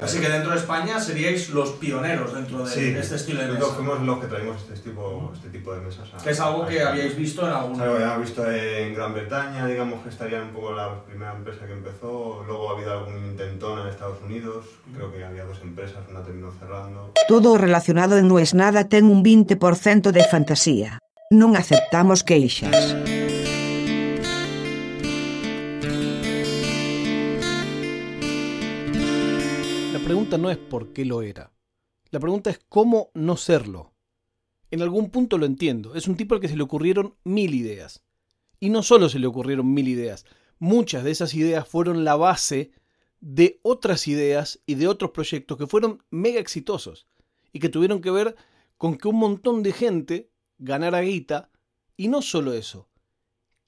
Así que dentro de España seríais los pioneros dentro de Sí, este estilo de nosotros mesa. fuimos los que traímos este tipo, este tipo de mesas. a- Que es algo que España. habíais visto en algún... Que habíamos visto en Gran Bretaña, digamos que estaría un poco la primera empresa que empezó. Luego ha habido algún intentón en Estados Unidos. Creo que había dos empresas, una terminó cerrando. Todo relacionado en No es nada ten un 20% de fantasía. Non aceptamos queixas. Pregunta no es por qué lo era. La pregunta es cómo no serlo. En algún punto lo entiendo. Es un tipo al que se le ocurrieron mil ideas. Y no solo se le ocurrieron mil ideas. Muchas de esas ideas fueron la base de otras ideas y de otros proyectos que fueron mega exitosos. Y que tuvieron que ver con que un montón de gente ganara guita. Y no solo eso.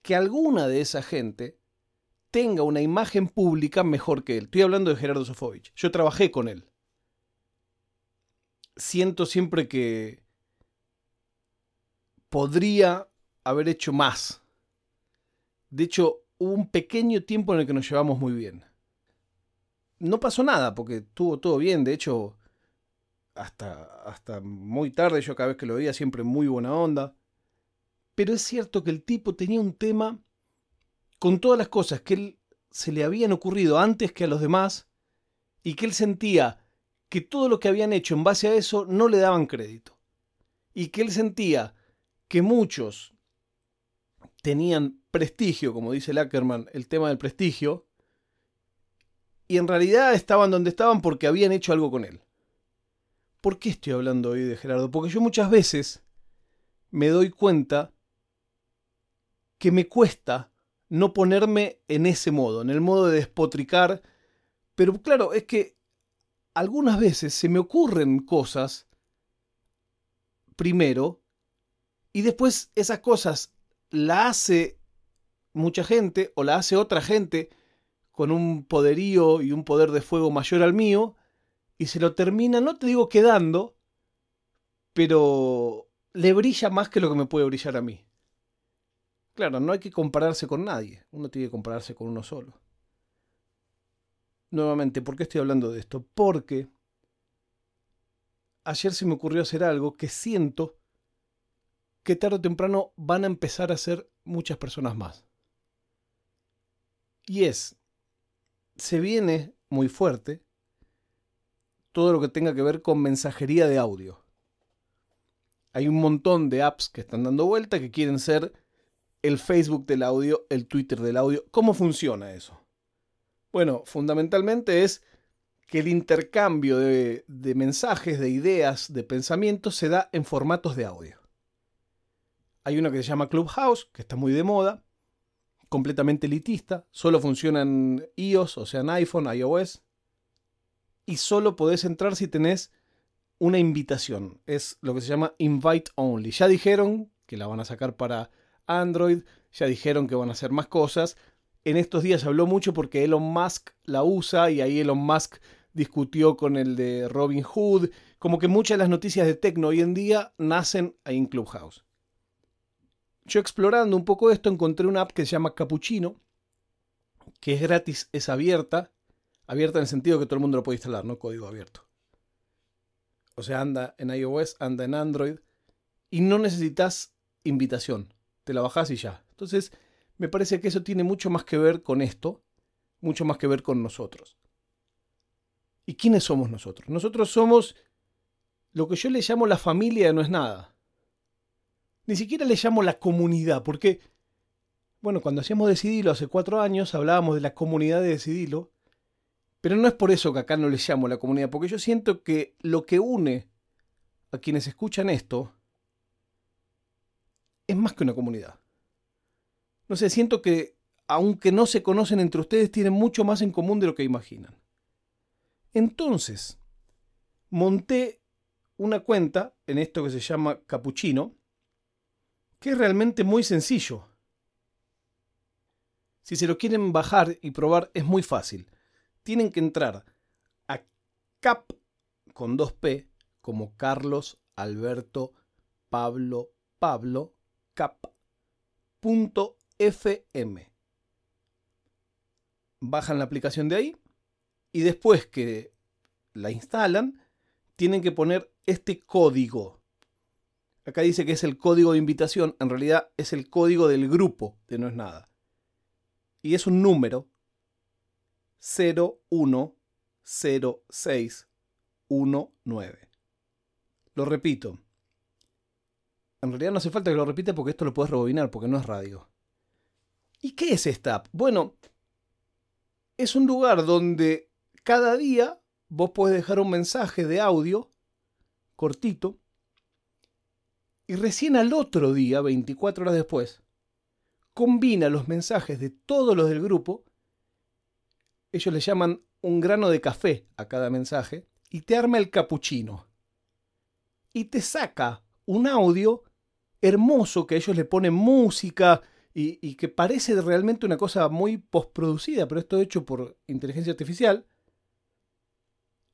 Que alguna de esa gente tenga una imagen pública mejor que él. Estoy hablando de Gerardo Sofovich. Yo trabajé con él. Siento siempre que podría haber hecho más. De hecho, hubo un pequeño tiempo en el que nos llevamos muy bien. No pasó nada, porque estuvo todo bien. De hecho, hasta, hasta muy tarde, yo cada vez que lo veía siempre muy buena onda. Pero es cierto que el tipo tenía un tema con todas las cosas que él se le habían ocurrido antes que a los demás y que él sentía que todo lo que habían hecho en base a eso no le daban crédito. Y que él sentía que muchos tenían prestigio, como dice Lackerman, el tema del prestigio, y en realidad estaban donde estaban porque habían hecho algo con él. ¿Por qué estoy hablando hoy de Gerardo? Porque yo muchas veces me doy cuenta que me cuesta no ponerme en ese modo, en el modo de despotricar. Pero claro, es que algunas veces se me ocurren cosas primero y después esas cosas la hace mucha gente o la hace otra gente con un poderío y un poder de fuego mayor al mío y se lo termina, no te digo quedando, pero le brilla más que lo que me puede brillar a mí. Claro, no hay que compararse con nadie, uno tiene que compararse con uno solo. Nuevamente, ¿por qué estoy hablando de esto? Porque ayer se me ocurrió hacer algo que siento que tarde o temprano van a empezar a hacer muchas personas más. Y es, se viene muy fuerte todo lo que tenga que ver con mensajería de audio. Hay un montón de apps que están dando vuelta que quieren ser el Facebook del audio, el Twitter del audio. ¿Cómo funciona eso? Bueno, fundamentalmente es que el intercambio de, mensajes, de ideas, de pensamientos se da en formatos de audio. Hay una que se llama Clubhouse, que está muy de moda, completamente elitista, solo funciona en iOS, o sea, en iPhone, iOS, y solo podés entrar si tenés una invitación. Es lo que se llama invite only. Ya dijeron que la van a sacar para Android, ya dijeron que van a hacer más cosas. En estos días habló mucho porque Elon Musk la usa y ahí Elon Musk discutió con el de Robin Hood. Como que muchas de las noticias de Tecno hoy en día nacen ahí en Clubhouse. Yo explorando un poco esto encontré una app que se llama Cappuccino, que es gratis, es abierta. Abierta en el sentido que todo el mundo lo puede instalar, no código abierto. O sea, anda en iOS, anda en Android y no necesitas invitación. Te la bajás y ya. Entonces, me parece que eso tiene mucho más que ver con esto, mucho más que ver con nosotros. ¿Y quiénes somos nosotros? Nosotros somos lo que yo le llamo la familia no es nada. Ni siquiera le llamo la comunidad, porque, bueno, cuando hacíamos Decidilo hace cuatro años hablábamos de la comunidad de Decidilo, pero no es por eso que acá no le llamo la comunidad, porque yo siento que lo que une a quienes escuchan esto es más que una comunidad. No sé, siento que aunque no se conocen entre ustedes, tienen mucho más en común de lo que imaginan. Entonces, monté una cuenta en esto que se llama Capuchino, que es realmente muy sencillo. Si se lo quieren bajar y probar, es muy fácil. Tienen que entrar a cap con 2p, como Carlos, Alberto, Pablo, Pablo, cap.fm. Bajan la aplicación de ahí y después que la instalan, tienen que poner este código. Acá dice que es el código de invitación, en realidad es el código del grupo de No es nada. Y es un número 010619. Lo repito. En realidad no hace falta que lo repita porque esto lo puedes rebobinar porque no es radio. ¿Y qué es esta app? Bueno, es un lugar donde cada día vos podés dejar un mensaje de audio cortito y recién al otro día, 24 horas después, combina los mensajes de todos los del grupo, ellos le llaman un grano de café a cada mensaje, y te arma el capuchino. Y te saca un audio hermoso que ellos le ponen música y, que parece realmente una cosa muy postproducida, pero esto hecho por inteligencia artificial.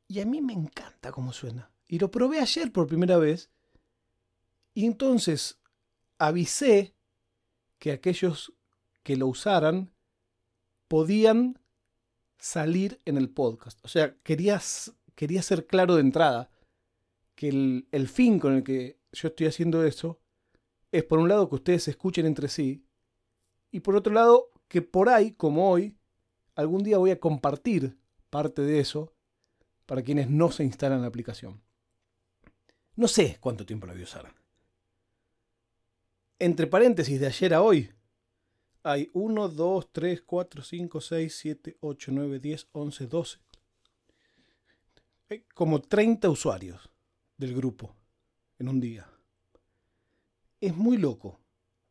Y a mí me encanta cómo suena. Y lo probé ayer por primera vez. Y entonces avisé que aquellos que lo usaran podían salir en el podcast. O sea, quería, quería ser claro de entrada que el, el fin con el que yo estoy haciendo eso es por un lado que ustedes se escuchen entre sí y por otro lado que por ahí, como hoy, algún día voy a compartir parte de eso para quienes no se instalan la aplicación. No sé cuánto tiempo la voy a usar. Entre paréntesis, de ayer a hoy, hay 1, 2, 3, 4, 5, 6, 7, 8, 9, 10, 11, 12. Hay como 30 usuarios del grupo en un día. Es muy loco.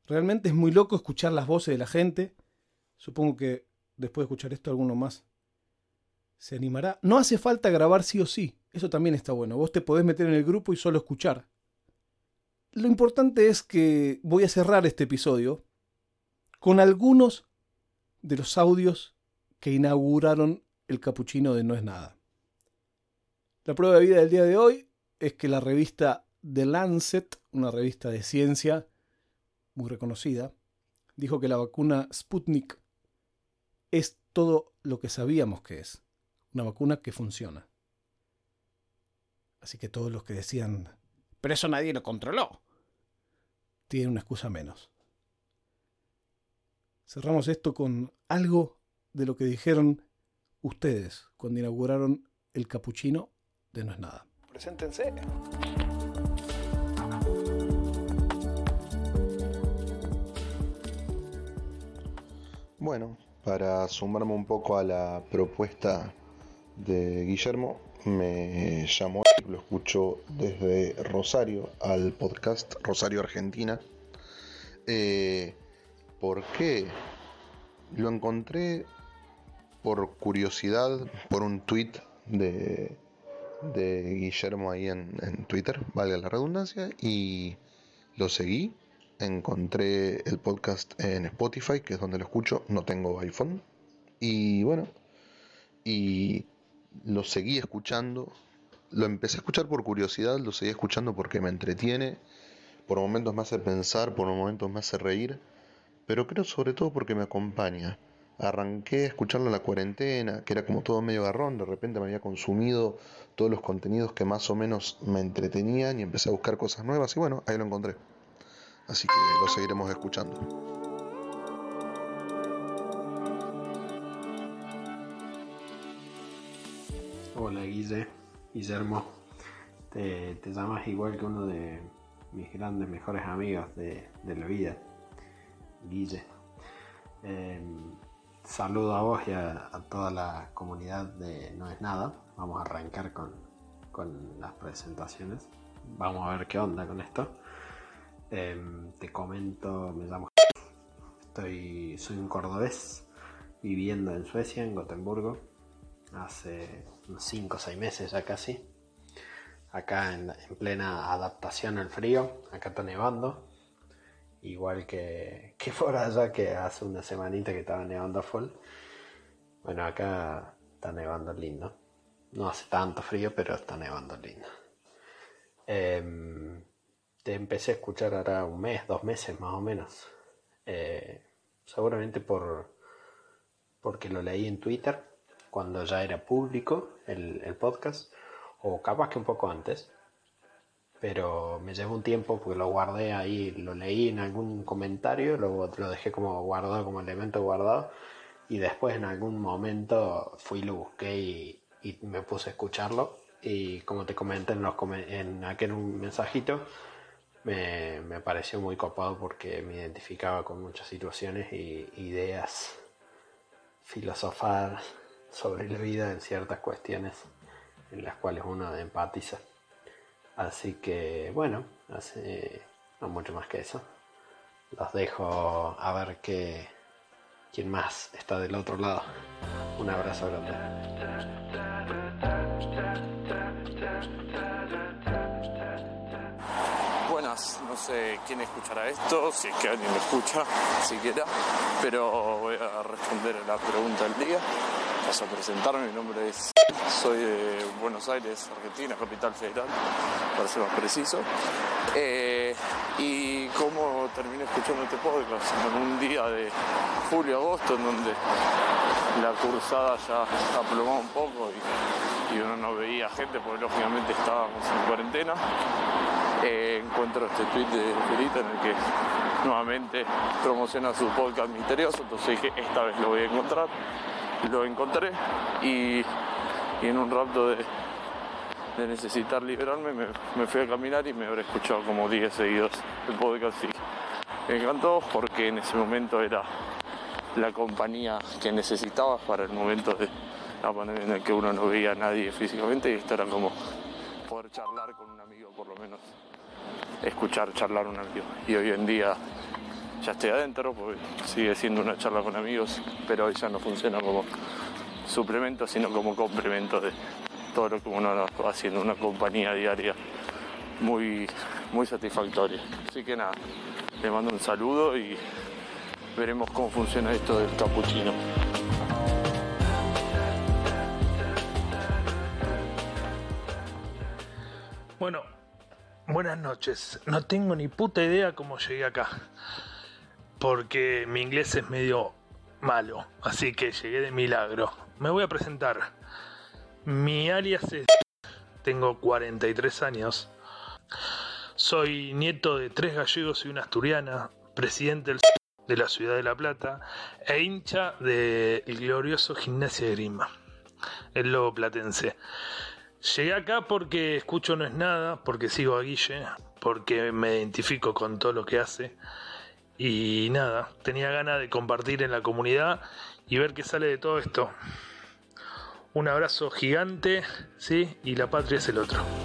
Realmente es muy loco escuchar las voces de la gente. Supongo que después de escuchar esto alguno más se animará. No hace falta grabar sí o sí. Eso también está bueno. Vos te podés meter en el grupo y solo escuchar. Lo importante es que voy a cerrar este episodio con algunos de los audios que inauguraron el capuchino de No es nada. La prueba de vida del día de hoy es que la revista The Lancet, una revista de ciencia, muy reconocida, dijo que la vacuna Sputnik es todo lo que sabíamos que es, una vacuna que funciona. Así que todos los que decían, pero eso nadie lo controló, tienen una excusa menos. Cerramos esto con algo de lo que dijeron ustedes cuando inauguraron el capuchino de No es nada. Preséntense. Bueno, para sumarme un poco a la propuesta de Guillermo, me llamó, lo escucho desde Rosario al podcast Rosario Argentina. Eh, ¿Por qué? Lo encontré por curiosidad, por un tweet de, Guillermo ahí en, en Twitter, valga la redundancia, y lo seguí encontré el podcast en Spotify, que es donde lo escucho, no tengo iPhone. Y bueno, y lo seguí escuchando. Lo empecé a escuchar por curiosidad, lo seguí escuchando porque me entretiene. Por momentos me hace pensar, por momentos me hace reír. Pero creo sobre todo porque me acompaña. Arranqué a escucharlo en la cuarentena, que era como todo medio garrón, de repente me había consumido todos los contenidos que más o menos me entretenían y empecé a buscar cosas nuevas y bueno, ahí lo encontré. Así que lo seguiremos escuchando. Hola Guille, Guillermo. Te, llamas igual que uno de mis grandes, mejores amigos de, la vida, Guille. Em, saludo a vos y a, toda la comunidad de No es Nada. Vamos a arrancar con, con las presentaciones. Vamos a ver qué onda con esto. Em, te comento, me llamo. Estoy, soy un cordobés viviendo en Suecia, en Gotemburgo, hace unos 5 o 6 meses ya casi. Acá en, plena adaptación al frío, acá está nevando, igual que, que por allá que hace una semanita que estaba nevando a full. Bueno, acá está nevando lindo. No hace tanto frío, pero está nevando lindo. Eh, te empecé a escuchar ahora un mes, dos meses más o menos. Eh, seguramente por porque lo leí en Twitter cuando ya era público el, podcast, o capaz que un poco antes, pero me llevó un tiempo porque lo guardé ahí, lo leí en algún comentario, luego lo dejé como guardado, como elemento guardado, y después en algún momento fui, lo busqué y, y me puse a escucharlo, y como te comenté en, los, en aquel mensajito, me, me, pareció muy copado porque me identificaba con muchas situaciones y ideas, filosofar sobre la vida en ciertas cuestiones en las cuales uno empatiza. Así que bueno, hace no mucho más que eso. Los dejo a ver que quién más está del otro lado. Un abrazo grande. Sé quién escuchará esto, si es que alguien lo escucha siquiera, pero voy a responder a la pregunta del día. Paso a presentarme, mi nombre es, soy de Buenos Aires, Argentina, capital federal, para ser más preciso. Eh, y cómo terminé escuchando este podcast en un día de julio-agosto, en donde la cursada ya aplomó un poco y, y uno no veía gente, porque lógicamente estábamos en cuarentena eh, encuentro este tweet de Ferita en el que nuevamente promociona su podcast misterioso, entonces dije, esta vez lo voy a encontrar. Lo encontré y, en un rapto de, necesitar liberarme me, fui a caminar y me habré escuchado como 10 seguidos el podcast y me encantó porque en ese momento era la compañía que necesitaba para el momento de la pandemia en el que uno no veía a nadie físicamente y esto era como poder charlar con un amigo por lo menos escuchar charlar un amigo. Y hoy en día ya estoy adentro, porque sigue siendo una charla con amigos, pero ya no funciona como suplemento, sino como complemento de todo lo que uno va haciendo, una compañía diaria muy, muy satisfactoria. Así que nada, le mando un saludo y veremos cómo funciona esto del capuchino. Bueno, Buenas noches. No tengo ni puta idea cómo llegué acá. Porque mi inglés es medio malo. Así que llegué de milagro. Me voy a presentar. Mi alias es... Tengo 43 años. Soy nieto de tres gallegos y una asturiana. Presidente del de la ciudad de La Plata. E hincha del glorioso Gimnasia de Grima. El lobo platense. Llegué acá porque escucho No es nada, porque sigo a Guille, porque me identifico con todo lo que hace. Y nada, tenía ganas de compartir en la comunidad y ver qué sale de todo esto. Un abrazo gigante, ¿sí? Y la patria es el otro.